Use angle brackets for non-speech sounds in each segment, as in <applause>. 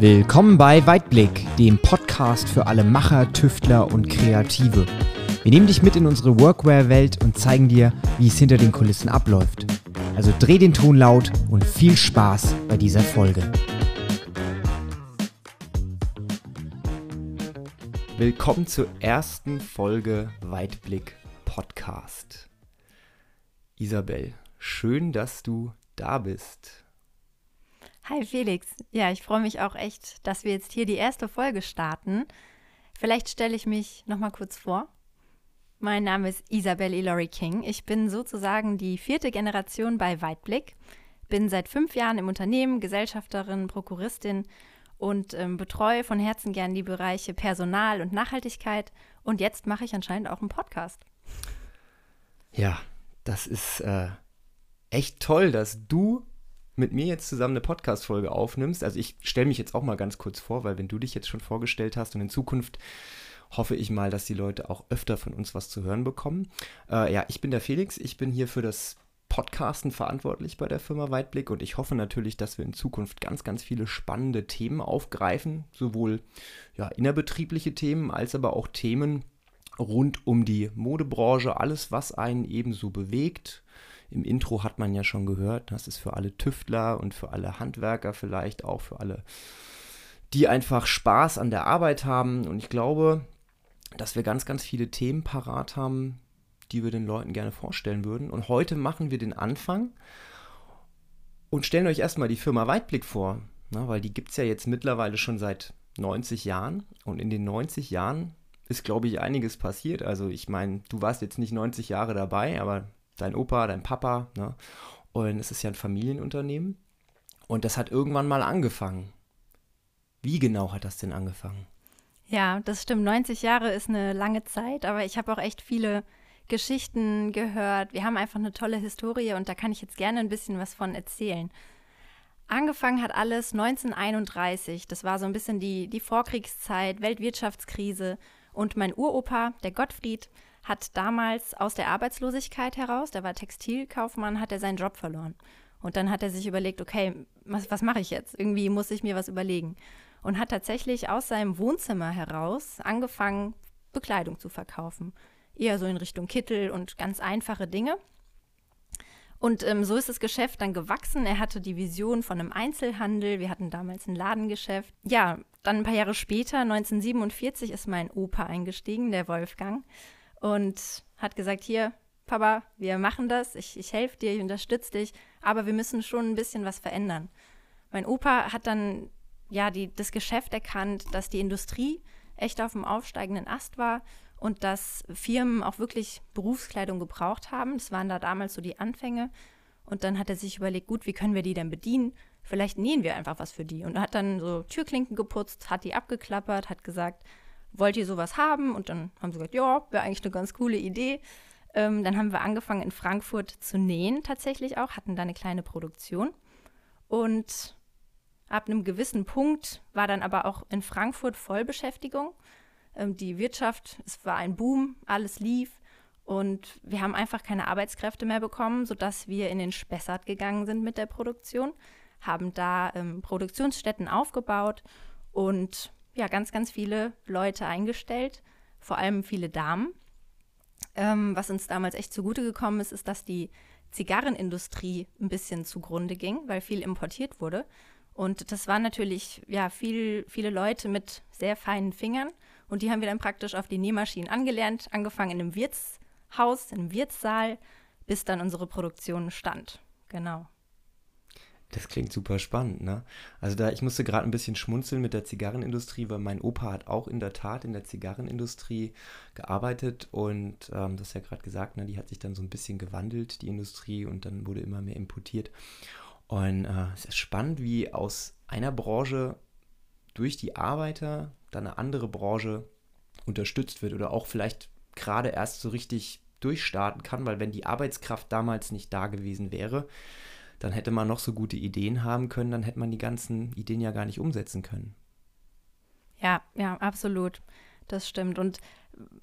Willkommen bei Weitblick, dem Podcast für alle Macher, Tüftler und Kreative. Wir nehmen dich mit in unsere Workwear-Welt und zeigen dir, wie es hinter den Kulissen abläuft. Also dreh den Ton laut und viel Spaß bei dieser Folge. Willkommen zur ersten Folge Weitblick Podcast. Isabel, schön, dass du da bist. Hi Felix. Ja, ich freue mich auch echt, dass wir jetzt hier die erste Folge starten. Vielleicht stelle ich mich noch mal kurz vor. Mein Name ist Isabel Elori King. Ich bin sozusagen die vierte Generation bei Weitblick. Bin seit fünf Jahren im Unternehmen, Gesellschafterin, Prokuristin und ähm, betreue von Herzen gern die Bereiche Personal und Nachhaltigkeit. Und jetzt mache ich anscheinend auch einen Podcast. Ja, das ist äh, echt toll, dass du mit mir jetzt zusammen eine Podcast-Folge aufnimmst. Also ich stelle mich jetzt auch mal ganz kurz vor, weil wenn du dich jetzt schon vorgestellt hast und in Zukunft hoffe ich mal, dass die Leute auch öfter von uns was zu hören bekommen. Äh, ja, ich bin der Felix, ich bin hier für das Podcasten verantwortlich bei der Firma Weitblick und ich hoffe natürlich, dass wir in Zukunft ganz, ganz viele spannende Themen aufgreifen, sowohl ja, innerbetriebliche Themen als aber auch Themen rund um die Modebranche, alles, was einen ebenso bewegt, im Intro hat man ja schon gehört, das ist für alle Tüftler und für alle Handwerker vielleicht auch für alle, die einfach Spaß an der Arbeit haben. Und ich glaube, dass wir ganz, ganz viele Themen parat haben, die wir den Leuten gerne vorstellen würden. Und heute machen wir den Anfang und stellen euch erstmal die Firma Weitblick vor, na, weil die gibt es ja jetzt mittlerweile schon seit 90 Jahren. Und in den 90 Jahren ist, glaube ich, einiges passiert. Also ich meine, du warst jetzt nicht 90 Jahre dabei, aber dein Opa, dein Papa. Ne? Und es ist ja ein Familienunternehmen. Und das hat irgendwann mal angefangen. Wie genau hat das denn angefangen? Ja, das stimmt. 90 Jahre ist eine lange Zeit, aber ich habe auch echt viele Geschichten gehört. Wir haben einfach eine tolle Historie und da kann ich jetzt gerne ein bisschen was von erzählen. Angefangen hat alles 1931. Das war so ein bisschen die, die Vorkriegszeit, Weltwirtschaftskrise. Und mein Uropa, der Gottfried, hat damals aus der Arbeitslosigkeit heraus, der war Textilkaufmann, hat er seinen Job verloren. Und dann hat er sich überlegt, okay, was, was mache ich jetzt? Irgendwie muss ich mir was überlegen. Und hat tatsächlich aus seinem Wohnzimmer heraus angefangen, Bekleidung zu verkaufen. Eher so in Richtung Kittel und ganz einfache Dinge. Und ähm, so ist das Geschäft dann gewachsen. Er hatte die Vision von einem Einzelhandel. Wir hatten damals ein Ladengeschäft. Ja, dann ein paar Jahre später, 1947, ist mein Opa eingestiegen, der Wolfgang und hat gesagt, hier, Papa, wir machen das, ich, ich helfe dir, ich unterstütze dich, aber wir müssen schon ein bisschen was verändern. Mein Opa hat dann ja die, das Geschäft erkannt, dass die Industrie echt auf dem aufsteigenden Ast war und dass Firmen auch wirklich Berufskleidung gebraucht haben. Das waren da damals so die Anfänge. Und dann hat er sich überlegt, gut, wie können wir die denn bedienen? Vielleicht nähen wir einfach was für die. Und hat dann so Türklinken geputzt, hat die abgeklappert, hat gesagt, wollt ihr sowas haben? Und dann haben sie gesagt, ja, wäre eigentlich eine ganz coole Idee. Ähm, dann haben wir angefangen in Frankfurt zu nähen tatsächlich auch, hatten da eine kleine Produktion. Und ab einem gewissen Punkt war dann aber auch in Frankfurt Vollbeschäftigung. Ähm, die Wirtschaft, es war ein Boom, alles lief. Und wir haben einfach keine Arbeitskräfte mehr bekommen, sodass wir in den Spessart gegangen sind mit der Produktion, haben da ähm, Produktionsstätten aufgebaut und ja ganz, ganz viele Leute eingestellt, vor allem viele Damen. Ähm, was uns damals echt zugute gekommen ist, ist, dass die Zigarrenindustrie ein bisschen zugrunde ging, weil viel importiert wurde. Und das waren natürlich ja viel, viele Leute mit sehr feinen Fingern. Und die haben wir dann praktisch auf die Nähmaschinen angelernt, angefangen in einem Wirtshaus, in einem Wirtssaal, bis dann unsere Produktion stand. Genau. Das klingt super spannend, ne? Also da, ich musste gerade ein bisschen schmunzeln mit der Zigarrenindustrie, weil mein Opa hat auch in der Tat in der Zigarrenindustrie gearbeitet und ähm, das ja gerade gesagt, ne, die hat sich dann so ein bisschen gewandelt, die Industrie, und dann wurde immer mehr importiert. Und äh, es ist spannend, wie aus einer Branche durch die Arbeiter dann eine andere Branche unterstützt wird oder auch vielleicht gerade erst so richtig durchstarten kann, weil wenn die Arbeitskraft damals nicht da gewesen wäre, dann hätte man noch so gute Ideen haben können, dann hätte man die ganzen Ideen ja gar nicht umsetzen können. Ja, ja, absolut. Das stimmt. Und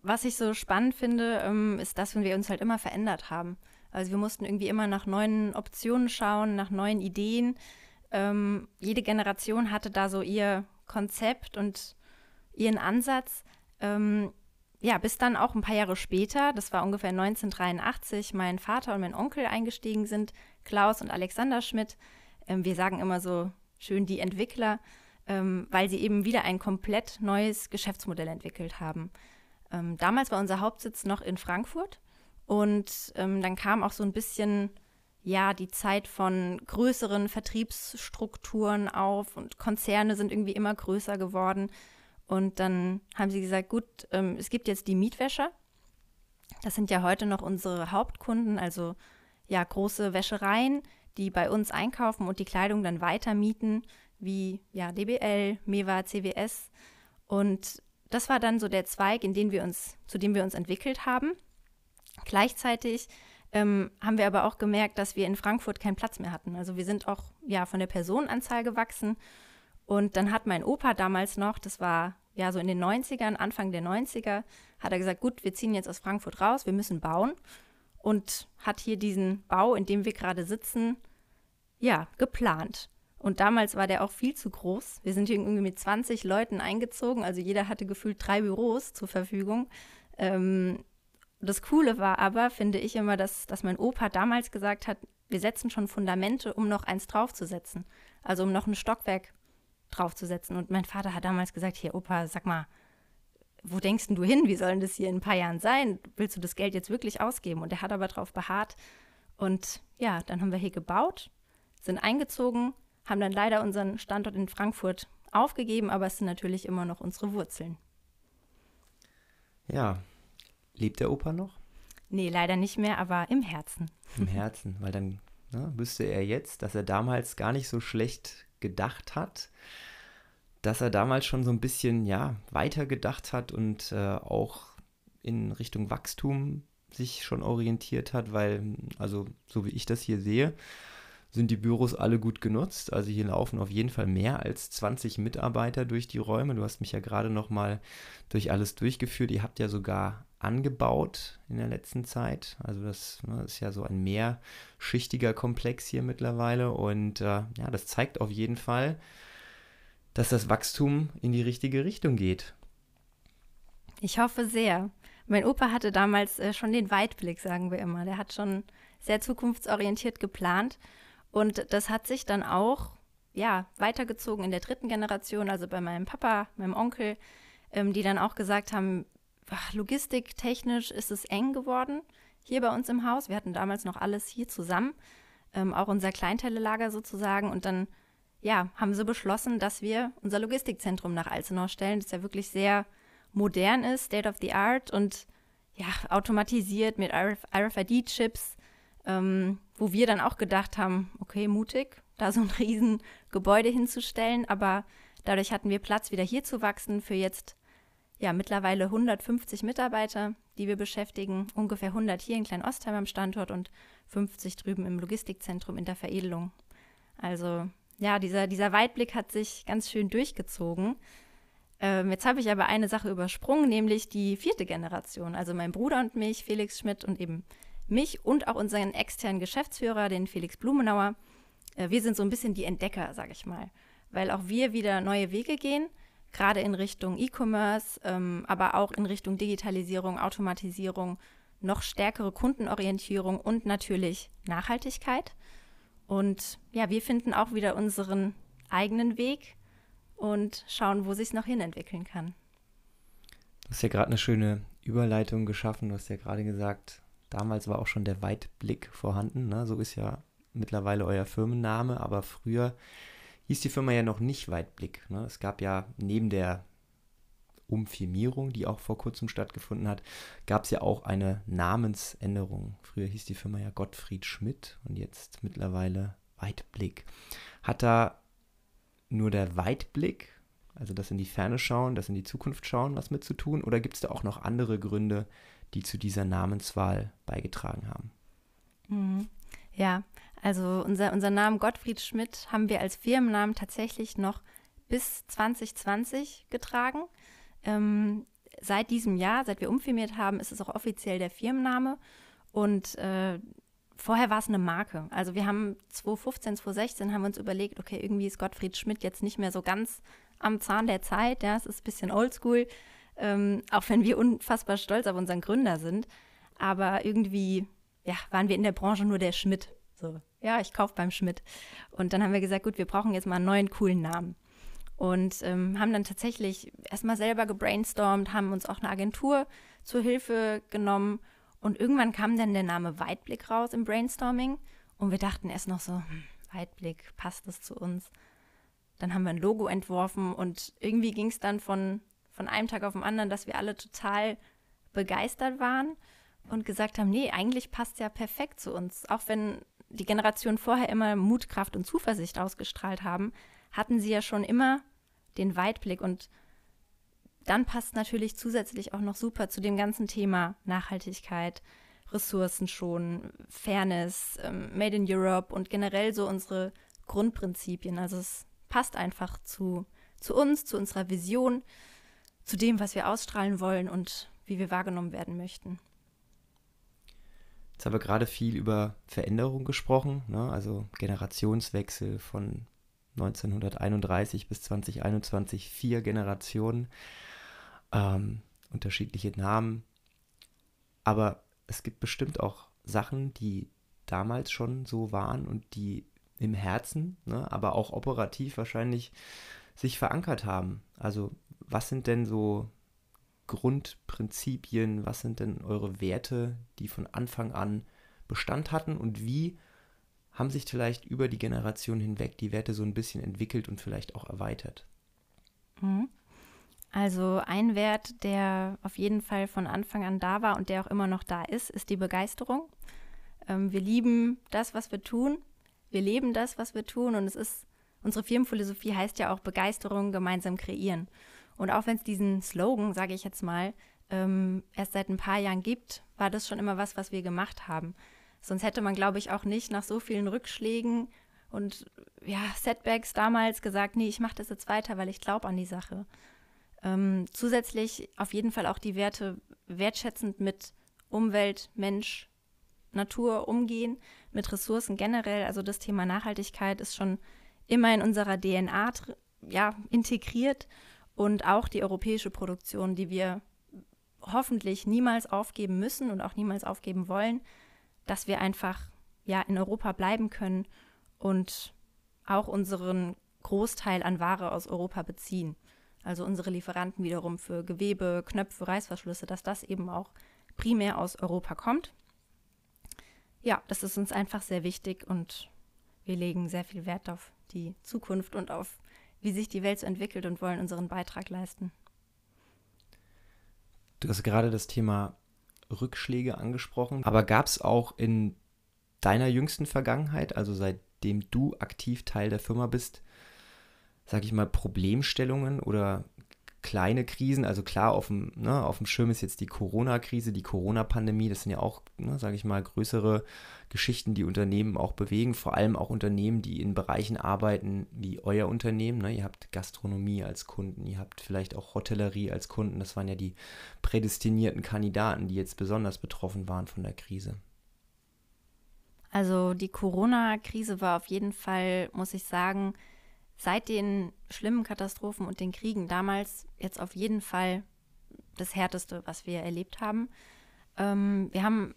was ich so spannend finde, ähm, ist, dass wir uns halt immer verändert haben. Also wir mussten irgendwie immer nach neuen Optionen schauen, nach neuen Ideen. Ähm, jede Generation hatte da so ihr Konzept und ihren Ansatz. Ähm, ja, bis dann auch ein paar Jahre später, das war ungefähr 1983, mein Vater und mein Onkel eingestiegen sind, Klaus und Alexander Schmidt. Ähm, wir sagen immer so schön die Entwickler, ähm, weil sie eben wieder ein komplett neues Geschäftsmodell entwickelt haben. Ähm, damals war unser Hauptsitz noch in Frankfurt und ähm, dann kam auch so ein bisschen ja die Zeit von größeren Vertriebsstrukturen auf und Konzerne sind irgendwie immer größer geworden. Und dann haben sie gesagt, gut, ähm, es gibt jetzt die Mietwäscher. Das sind ja heute noch unsere Hauptkunden, also ja große Wäschereien, die bei uns einkaufen und die Kleidung dann weiter mieten, wie ja DBL, Mewa, CWS. Und das war dann so der Zweig, in den wir uns, zu dem wir uns entwickelt haben. Gleichzeitig ähm, haben wir aber auch gemerkt, dass wir in Frankfurt keinen Platz mehr hatten. Also wir sind auch ja von der Personenanzahl gewachsen. Und dann hat mein Opa damals noch, das war ja so in den 90ern, Anfang der 90er, hat er gesagt, gut, wir ziehen jetzt aus Frankfurt raus, wir müssen bauen. Und hat hier diesen Bau, in dem wir gerade sitzen, ja, geplant. Und damals war der auch viel zu groß. Wir sind hier irgendwie mit 20 Leuten eingezogen, also jeder hatte gefühlt drei Büros zur Verfügung. Ähm, das Coole war aber, finde ich immer, dass, dass mein Opa damals gesagt hat, wir setzen schon Fundamente, um noch eins draufzusetzen. Also um noch ein Stockwerk draufzusetzen. Und mein Vater hat damals gesagt, hier Opa, sag mal, wo denkst du hin? Wie soll denn das hier in ein paar Jahren sein? Willst du das Geld jetzt wirklich ausgeben? Und er hat aber darauf beharrt. Und ja, dann haben wir hier gebaut, sind eingezogen, haben dann leider unseren Standort in Frankfurt aufgegeben, aber es sind natürlich immer noch unsere Wurzeln. Ja, Lebt der Opa noch? Nee, leider nicht mehr, aber im Herzen. Im Herzen, weil dann ne, wüsste er jetzt, dass er damals gar nicht so schlecht gedacht hat, dass er damals schon so ein bisschen ja weiter gedacht hat und äh, auch in Richtung Wachstum sich schon orientiert hat, weil also so wie ich das hier sehe, sind die Büros alle gut genutzt. Also hier laufen auf jeden Fall mehr als 20 Mitarbeiter durch die Räume. Du hast mich ja gerade noch mal durch alles durchgeführt. Ihr habt ja sogar angebaut in der letzten Zeit. Also das, ne, ist ja so ein mehrschichtiger Komplex hier mittlerweile und äh, ja, das zeigt auf jeden Fall, dass das Wachstum in die richtige Richtung geht. Ich hoffe sehr. Mein Opa hatte damals äh, schon den Weitblick, sagen wir immer. Der hat schon sehr zukunftsorientiert geplant und das hat sich dann auch ja weitergezogen in der dritten Generation, also bei meinem Papa, meinem Onkel, ähm, die dann auch gesagt haben, logistiktechnisch ist es eng geworden hier bei uns im Haus. Wir hatten damals noch alles hier zusammen, ähm, auch unser Kleinteilelager sozusagen. Und dann, ja, haben sie beschlossen, dass wir unser Logistikzentrum nach Alzenau stellen, das ja wirklich sehr modern ist, State of the Art und ja, automatisiert mit RFID-Chips, ähm, wo wir dann auch gedacht haben, okay, mutig, da so ein <laughs> riesen Gebäude hinzustellen, aber dadurch hatten wir Platz, wieder hier zu wachsen für jetzt ja, mittlerweile 150 Mitarbeiter, die wir beschäftigen, ungefähr 100 hier in Klein-Ostheim am Standort und 50 drüben im Logistikzentrum in der Veredelung. Also ja, dieser, dieser Weitblick hat sich ganz schön durchgezogen. Ähm, jetzt habe ich aber eine Sache übersprungen, nämlich die vierte Generation. Also mein Bruder und mich, Felix Schmidt und eben mich und auch unseren externen Geschäftsführer, den Felix Blumenauer. Äh, wir sind so ein bisschen die Entdecker, sage ich mal, weil auch wir wieder neue Wege gehen gerade in Richtung E-Commerce, ähm, aber auch in Richtung Digitalisierung, Automatisierung, noch stärkere Kundenorientierung und natürlich Nachhaltigkeit. Und ja, wir finden auch wieder unseren eigenen Weg und schauen, wo sich es noch hin entwickeln kann. Du hast ja gerade eine schöne Überleitung geschaffen. Du hast ja gerade gesagt, damals war auch schon der Weitblick vorhanden. Ne? So ist ja mittlerweile euer Firmenname, aber früher hieß die Firma ja noch nicht Weitblick. Ne? Es gab ja neben der Umfirmierung, die auch vor kurzem stattgefunden hat, gab es ja auch eine Namensänderung. Früher hieß die Firma ja Gottfried Schmidt und jetzt mittlerweile Weitblick. Hat da nur der Weitblick, also das in die Ferne schauen, das in die Zukunft schauen, was mit zu tun? Oder gibt es da auch noch andere Gründe, die zu dieser Namenswahl beigetragen haben? Mhm. Ja, also unser, unser Namen Gottfried Schmidt haben wir als Firmennamen tatsächlich noch bis 2020 getragen. Ähm, seit diesem Jahr, seit wir umfirmiert haben, ist es auch offiziell der Firmenname. Und äh, vorher war es eine Marke. Also wir haben 2015, 2016 haben wir uns überlegt, okay, irgendwie ist Gottfried Schmidt jetzt nicht mehr so ganz am Zahn der Zeit. Ja, es ist ein bisschen oldschool, ähm, auch wenn wir unfassbar stolz auf unseren Gründer sind. Aber irgendwie, ja, waren wir in der Branche nur der Schmidt. So, ja, ich kaufe beim Schmidt. Und dann haben wir gesagt, gut, wir brauchen jetzt mal einen neuen coolen Namen. Und ähm, haben dann tatsächlich erstmal selber gebrainstormt, haben uns auch eine Agentur zur Hilfe genommen. Und irgendwann kam dann der Name Weitblick raus im Brainstorming. Und wir dachten erst noch so, hm, Weitblick, passt das zu uns? Dann haben wir ein Logo entworfen und irgendwie ging es dann von, von einem Tag auf den anderen, dass wir alle total begeistert waren und gesagt haben, nee, eigentlich passt ja perfekt zu uns. Auch wenn die Generation vorher immer Mut, Kraft und Zuversicht ausgestrahlt haben, hatten sie ja schon immer den Weitblick und dann passt natürlich zusätzlich auch noch super zu dem ganzen Thema Nachhaltigkeit, Ressourcen schon, Fairness, ähm, Made in Europe und generell so unsere Grundprinzipien. Also es passt einfach zu, zu uns, zu unserer Vision, zu dem, was wir ausstrahlen wollen und wie wir wahrgenommen werden möchten. Jetzt haben wir gerade viel über Veränderung gesprochen, ne? also Generationswechsel von 1931 bis 2021, vier Generationen, ähm, unterschiedliche Namen. Aber es gibt bestimmt auch Sachen, die damals schon so waren und die im Herzen, ne, aber auch operativ wahrscheinlich sich verankert haben. Also was sind denn so Grundprinzipien, was sind denn eure Werte, die von Anfang an Bestand hatten und wie haben sich vielleicht über die Generation hinweg die Werte so ein bisschen entwickelt und vielleicht auch erweitert? Mhm. Also ein Wert, der auf jeden Fall von Anfang an da war und der auch immer noch da ist, ist die Begeisterung. Ähm, wir lieben das, was wir tun. Wir leben das, was wir tun. Und es ist, unsere Firmenphilosophie heißt ja auch Begeisterung gemeinsam kreieren. Und auch wenn es diesen Slogan, sage ich jetzt mal, ähm, erst seit ein paar Jahren gibt, war das schon immer was, was wir gemacht haben. Sonst hätte man, glaube ich, auch nicht nach so vielen Rückschlägen und ja, Setbacks damals gesagt, nee, ich mache das jetzt weiter, weil ich glaube an die Sache. Ähm, zusätzlich auf jeden Fall auch die Werte wertschätzend mit Umwelt, Mensch, Natur umgehen, mit Ressourcen generell. Also das Thema Nachhaltigkeit ist schon immer in unserer DNA ja, integriert und auch die europäische Produktion, die wir hoffentlich niemals aufgeben müssen und auch niemals aufgeben wollen, dass wir einfach ja in Europa bleiben können und auch unseren Großteil an Ware aus Europa beziehen. Also unsere Lieferanten wiederum für Gewebe, Knöpfe, Reißverschlüsse, dass das eben auch primär aus Europa kommt. Ja, das ist uns einfach sehr wichtig und wir legen sehr viel Wert auf die Zukunft und auf wie sich die Welt so entwickelt und wollen unseren Beitrag leisten. Du hast gerade das Thema Rückschläge angesprochen, aber gab es auch in deiner jüngsten Vergangenheit, also seitdem du aktiv Teil der Firma bist, sag ich mal, Problemstellungen oder kleine Krisen. Also klar, auf dem, ne, auf dem Schirm ist jetzt die Corona-Krise, die Corona-Pandemie. Das sind ja auch, ne, sage ich mal, größere Geschichten, die Unternehmen auch bewegen. Vor allem auch Unternehmen, die in Bereichen arbeiten wie euer Unternehmen. Ne? Ihr habt Gastronomie als Kunden, ihr habt vielleicht auch Hotellerie als Kunden. Das waren ja die prädestinierten Kandidaten, die jetzt besonders betroffen waren von der Krise. Also die Corona-Krise war auf jeden Fall, muss ich sagen, seit den schlimmen Katastrophen und den Kriegen damals jetzt auf jeden Fall das Härteste, was wir erlebt haben. Ähm, wir haben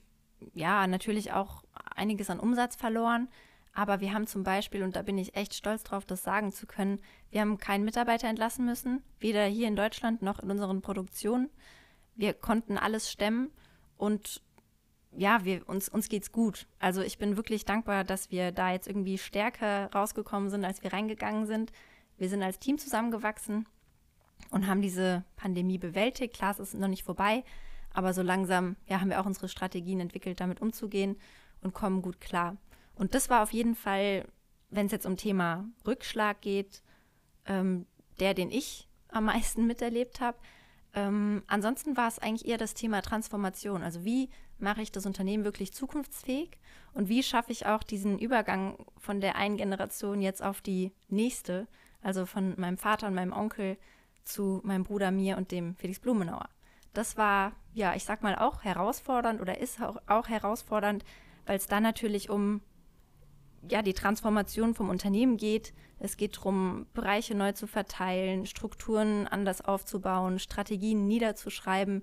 ja natürlich auch einiges an Umsatz verloren, aber wir haben zum Beispiel, und da bin ich echt stolz drauf, das sagen zu können, wir haben keinen Mitarbeiter entlassen müssen, weder hier in Deutschland noch in unseren Produktionen. Wir konnten alles stemmen und ja, wir, uns, uns geht's gut. Also ich bin wirklich dankbar, dass wir da jetzt irgendwie stärker rausgekommen sind, als wir reingegangen sind. Wir sind als Team zusammengewachsen und haben diese Pandemie bewältigt. Klar, es ist noch nicht vorbei, aber so langsam ja, haben wir auch unsere Strategien entwickelt, damit umzugehen und kommen gut klar. Und das war auf jeden Fall, wenn es jetzt um Thema Rückschlag geht, ähm, der, den ich am meisten <laughs> miterlebt habe. Ähm, ansonsten war es eigentlich eher das Thema Transformation. Also wie mache ich das Unternehmen wirklich zukunftsfähig und wie schaffe ich auch diesen Übergang von der einen Generation jetzt auf die nächste, also von meinem Vater und meinem Onkel zu meinem Bruder, mir und dem Felix Blumenauer. Das war, ja, ich sag mal, auch herausfordernd oder ist auch, auch herausfordernd, weil es da natürlich um ja, die Transformation vom Unternehmen geht. Es geht darum, Bereiche neu zu verteilen, Strukturen anders aufzubauen, Strategien niederzuschreiben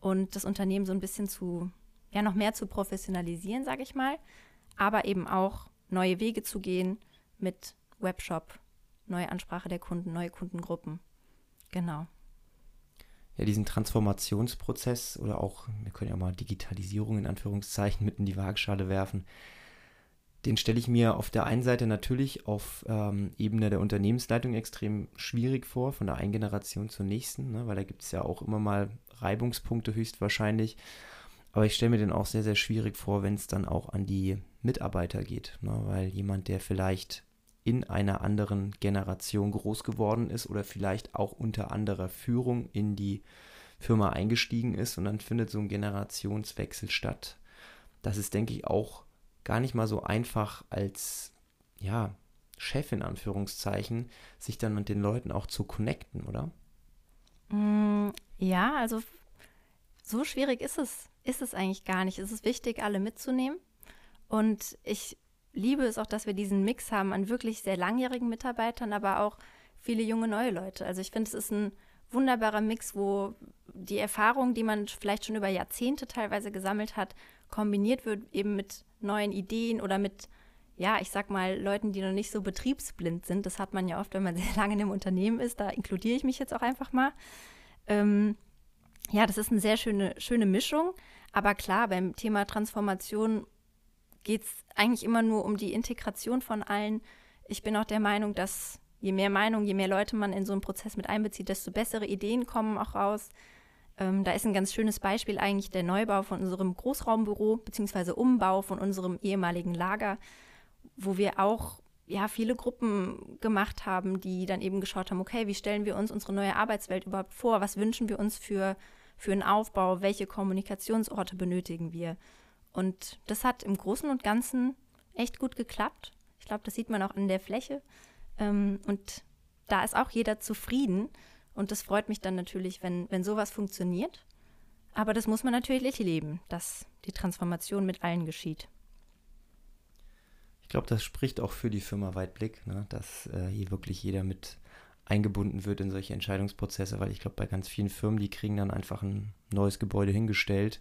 und das Unternehmen so ein bisschen zu, ja, noch mehr zu professionalisieren, sage ich mal, aber eben auch neue Wege zu gehen mit Webshop, neue Ansprache der Kunden, neue Kundengruppen. Genau. Ja, diesen Transformationsprozess oder auch, wir können ja mal Digitalisierung in Anführungszeichen mit in die Waagschale werfen, den stelle ich mir auf der einen Seite natürlich auf ähm, Ebene der Unternehmensleitung extrem schwierig vor, von der einen Generation zur nächsten, ne, weil da gibt es ja auch immer mal Reibungspunkte höchstwahrscheinlich. Aber ich stelle mir den auch sehr, sehr schwierig vor, wenn es dann auch an die Mitarbeiter geht, ne, weil jemand, der vielleicht in einer anderen Generation groß geworden ist oder vielleicht auch unter anderer Führung in die Firma eingestiegen ist und dann findet so ein Generationswechsel statt. Das ist, denke ich, auch gar nicht mal so einfach als, ja, Chef in Anführungszeichen, sich dann mit den Leuten auch zu connecten, oder? Mm, ja, also so schwierig ist es, ist es eigentlich gar nicht. Es ist wichtig, alle mitzunehmen. Und ich liebe es auch, dass wir diesen Mix haben an wirklich sehr langjährigen Mitarbeitern, aber auch viele junge neue Leute. Also ich finde, es ist ein wunderbarer Mix, wo die Erfahrung, die man vielleicht schon über Jahrzehnte teilweise gesammelt hat, kombiniert wird eben mit neuen Ideen oder mit, ja, ich sag mal, Leuten, die noch nicht so betriebsblind sind. Das hat man ja oft, wenn man <laughs> sehr lange in einem Unternehmen ist. Da inkludiere ich mich jetzt auch einfach mal. Ähm, ja, das ist eine sehr schöne, schöne Mischung. Aber klar, beim Thema Transformation geht es eigentlich immer nur um die Integration von allen. Ich bin auch der Meinung, dass je mehr Meinung, je mehr Leute man in so einen Prozess mit einbezieht, desto bessere Ideen kommen auch raus. Ähm, da ist ein ganz schönes Beispiel eigentlich der Neubau von unserem Großraumbüro beziehungsweise Umbau von unserem ehemaligen Lager, wo wir auch ja viele Gruppen gemacht haben, die dann eben geschaut haben, okay, wie stellen wir uns unsere neue Arbeitswelt überhaupt vor? Was wünschen wir uns für, für einen Aufbau? Welche Kommunikationsorte benötigen wir? Und das hat im Großen und Ganzen echt gut geklappt. Ich glaube, das sieht man auch an der Fläche. Ähm, und da ist auch jeder zufrieden. Und das freut mich dann natürlich, wenn, wenn sowas funktioniert. Aber das muss man natürlich leben, dass die Transformation mit allen geschieht. Ich glaube, das spricht auch für die Firma Weitblick, ne, dass äh, hier wirklich jeder mit eingebunden wird in solche Entscheidungsprozesse, weil ich glaube, bei ganz vielen Firmen, die kriegen dann einfach ein neues Gebäude hingestellt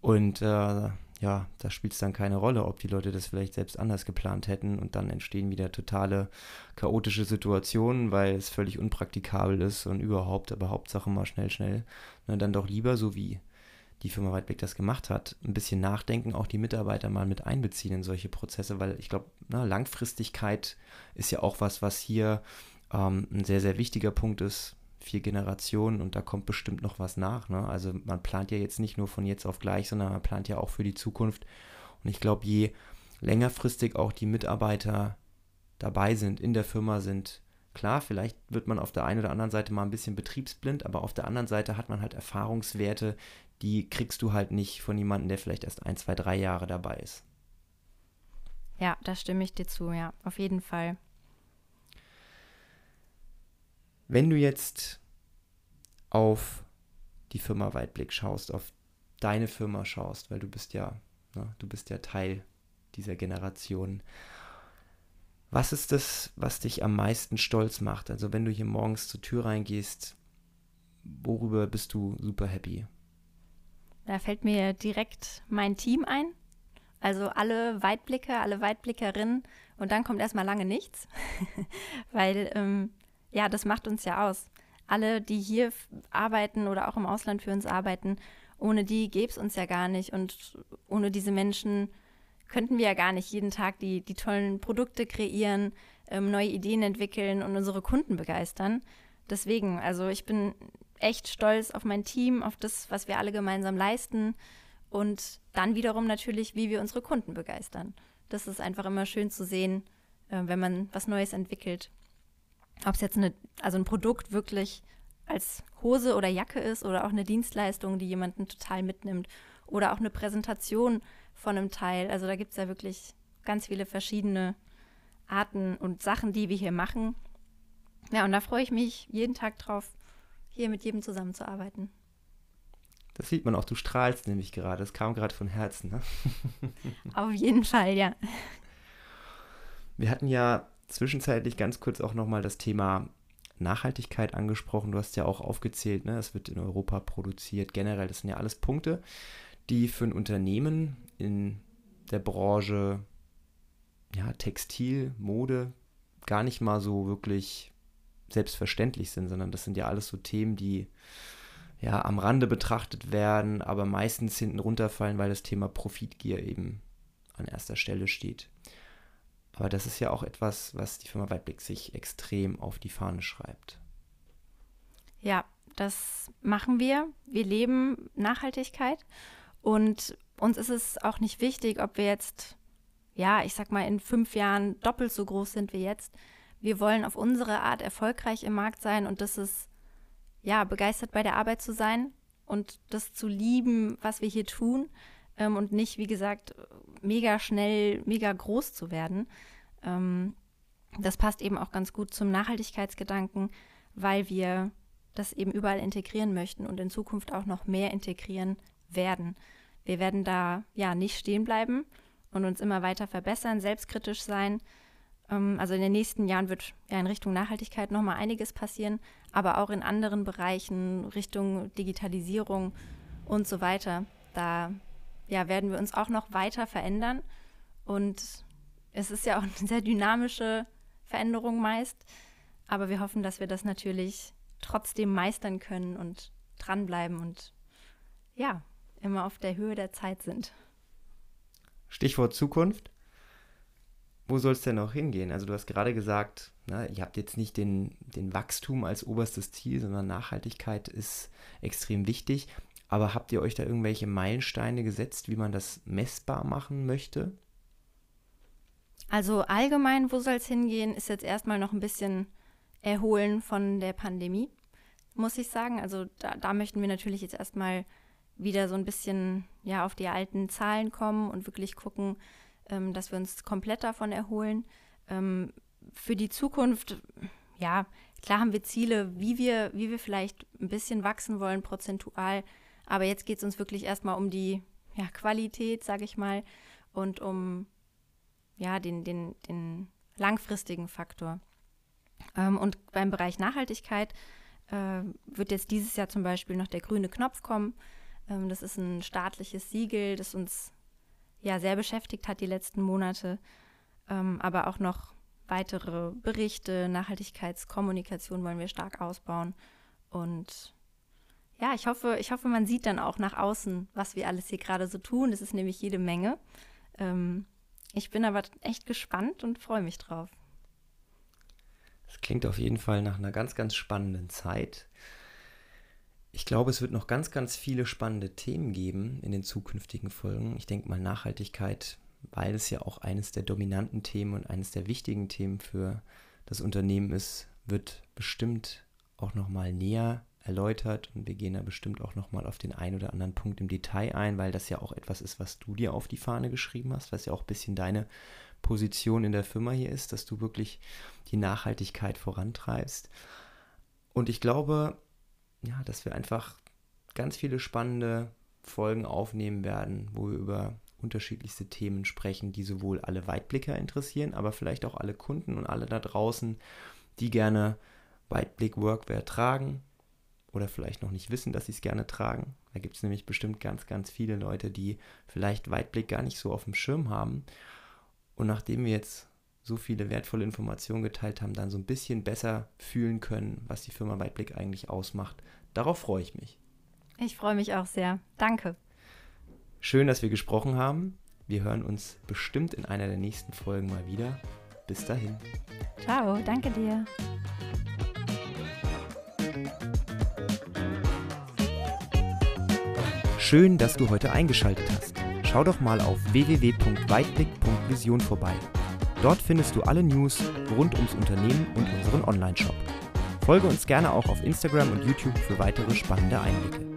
und äh, ja, da spielt es dann keine Rolle, ob die Leute das vielleicht selbst anders geplant hätten und dann entstehen wieder totale chaotische Situationen, weil es völlig unpraktikabel ist und überhaupt, aber Hauptsache mal schnell, schnell. Na, dann doch lieber, so wie die Firma Weitblick das gemacht hat, ein bisschen nachdenken, auch die Mitarbeiter mal mit einbeziehen in solche Prozesse, weil ich glaube, Langfristigkeit ist ja auch was, was hier ähm, ein sehr, sehr wichtiger Punkt ist vier Generationen und da kommt bestimmt noch was nach. Ne? Also man plant ja jetzt nicht nur von jetzt auf gleich, sondern man plant ja auch für die Zukunft. Und ich glaube, je längerfristig auch die Mitarbeiter dabei sind, in der Firma sind, klar, vielleicht wird man auf der einen oder anderen Seite mal ein bisschen betriebsblind, aber auf der anderen Seite hat man halt Erfahrungswerte, die kriegst du halt nicht von jemandem, der vielleicht erst ein, zwei, drei Jahre dabei ist. Ja, da stimme ich dir zu, ja, auf jeden Fall. Wenn du jetzt auf die Firma Weitblick schaust, auf deine Firma schaust, weil du bist ja, ne, du bist ja Teil dieser Generation. Was ist das, was dich am meisten stolz macht? Also wenn du hier morgens zur Tür reingehst, worüber bist du super happy? Da fällt mir direkt mein Team ein. Also alle Weitblicker, alle Weitblickerinnen und dann kommt erstmal lange nichts, <laughs> weil ähm, ja, das macht uns ja aus. Alle, die hier arbeiten oder auch im Ausland für uns arbeiten, ohne die gäbe es uns ja gar nicht. Und ohne diese Menschen könnten wir ja gar nicht jeden Tag die, die tollen Produkte kreieren, ähm, neue Ideen entwickeln und unsere Kunden begeistern. Deswegen, also ich bin echt stolz auf mein Team, auf das, was wir alle gemeinsam leisten und dann wiederum natürlich, wie wir unsere Kunden begeistern. Das ist einfach immer schön zu sehen, äh, wenn man was Neues entwickelt ob es jetzt eine, also ein Produkt wirklich als Hose oder Jacke ist oder auch eine Dienstleistung, die jemanden total mitnimmt oder auch eine Präsentation von einem Teil. Also da gibt es ja wirklich ganz viele verschiedene Arten und Sachen, die wir hier machen. Ja, und da freue ich mich jeden Tag drauf, hier mit jedem zusammenzuarbeiten. Das sieht man auch, du strahlst nämlich gerade. Das kam gerade von Herzen. Ne? <laughs> Auf jeden Fall, ja. Wir hatten ja zwischenzeitlich ganz kurz auch nochmal das Thema Nachhaltigkeit angesprochen. Du hast ja auch aufgezählt, ne? es wird in Europa produziert. Generell, das sind ja alles Punkte, die für ein Unternehmen in der Branche ja, Textil, Mode gar nicht mal so wirklich selbstverständlich sind, sondern das sind ja alles so Themen, die ja am Rande betrachtet werden, aber meistens hinten runterfallen, weil das Thema Profitgier eben an erster Stelle steht. Aber das ist ja auch etwas, was die Firma Weitblick sich extrem auf die Fahne schreibt. Ja, das machen wir. Wir leben Nachhaltigkeit und uns ist es auch nicht wichtig, ob wir jetzt, ja, ich sag mal, in fünf Jahren doppelt so groß sind wie jetzt. Wir wollen auf unsere Art erfolgreich im Markt sein und das ist, ja, begeistert bei der Arbeit zu sein und das zu lieben, was wir hier tun ähm, und nicht, wie gesagt, mega schnell, mega groß zu werden. Ähm, das passt eben auch ganz gut zum Nachhaltigkeitsgedanken, weil wir das eben überall integrieren möchten und in Zukunft auch noch mehr integrieren werden. Wir werden da ja nicht stehen bleiben und uns immer weiter verbessern, selbstkritisch sein. Ähm, also in den nächsten Jahren wird ja in Richtung Nachhaltigkeit noch mal einiges passieren, aber auch in anderen Bereichen, Richtung Digitalisierung und so weiter. Da ja, werden wir uns auch noch weiter verändern. Und es ist ja auch eine sehr dynamische Veränderung meist. Aber wir hoffen, dass wir das natürlich trotzdem meistern können und dranbleiben und ja, immer auf der Höhe der Zeit sind. Stichwort Zukunft. Wo soll es denn noch hingehen? Also du hast gerade gesagt, na, ihr habt jetzt nicht den, den Wachstum als oberstes Ziel, sondern Nachhaltigkeit ist extrem wichtig. Aber habt ihr euch da irgendwelche Meilensteine gesetzt, wie man das messbar machen möchte? Also allgemein, wo soll es hingehen, ist jetzt erstmal noch ein bisschen erholen von der Pandemie, muss ich sagen. Also da, da möchten wir natürlich jetzt erstmal wieder so ein bisschen ja, auf die alten Zahlen kommen und wirklich gucken, ähm, dass wir uns komplett davon erholen. Ähm, für die Zukunft, ja, klar haben wir Ziele, wie wir, wie wir vielleicht ein bisschen wachsen wollen, prozentual. Aber jetzt geht es uns wirklich erstmal um die ja, Qualität, sage ich mal, und um ja, den, den, den langfristigen Faktor. Ähm, und beim Bereich Nachhaltigkeit äh, wird jetzt dieses Jahr zum Beispiel noch der grüne Knopf kommen. Ähm, das ist ein staatliches Siegel, das uns ja sehr beschäftigt hat die letzten Monate, ähm, aber auch noch weitere Berichte, Nachhaltigkeitskommunikation wollen wir stark ausbauen und ja, ich hoffe, ich hoffe, man sieht dann auch nach außen, was wir alles hier gerade so tun. Das ist nämlich jede Menge. Ähm, ich bin aber echt gespannt und freue mich drauf. Das klingt auf jeden Fall nach einer ganz, ganz spannenden Zeit. Ich glaube, es wird noch ganz, ganz viele spannende Themen geben in den zukünftigen Folgen. Ich denke mal Nachhaltigkeit, weil es ja auch eines der dominanten Themen und eines der wichtigen Themen für das Unternehmen ist, wird bestimmt auch noch mal näher erläutert und wir gehen da bestimmt auch nochmal auf den einen oder anderen Punkt im Detail ein, weil das ja auch etwas ist, was du dir auf die Fahne geschrieben hast, was ja auch ein bisschen deine Position in der Firma hier ist, dass du wirklich die Nachhaltigkeit vorantreibst. Und ich glaube, ja, dass wir einfach ganz viele spannende Folgen aufnehmen werden, wo wir über unterschiedlichste Themen sprechen, die sowohl alle Weitblicker interessieren, aber vielleicht auch alle Kunden und alle da draußen, die gerne Weitblick Workwear tragen, oder vielleicht noch nicht wissen, dass sie es gerne tragen. Da gibt es nämlich bestimmt ganz, ganz viele Leute, die vielleicht Weitblick gar nicht so auf dem Schirm haben. Und nachdem wir jetzt so viele wertvolle Informationen geteilt haben, dann so ein bisschen besser fühlen können, was die Firma Weitblick eigentlich ausmacht. Darauf freue ich mich. Ich freue mich auch sehr. Danke. Schön, dass wir gesprochen haben. Wir hören uns bestimmt in einer der nächsten Folgen mal wieder. Bis dahin. Ciao, danke dir. Schön, dass du heute eingeschaltet hast. Schau doch mal auf www.weitblick.vision vorbei. Dort findest du alle News rund ums Unternehmen und unseren Online-Shop. Folge uns gerne auch auf Instagram und YouTube für weitere spannende Einblicke.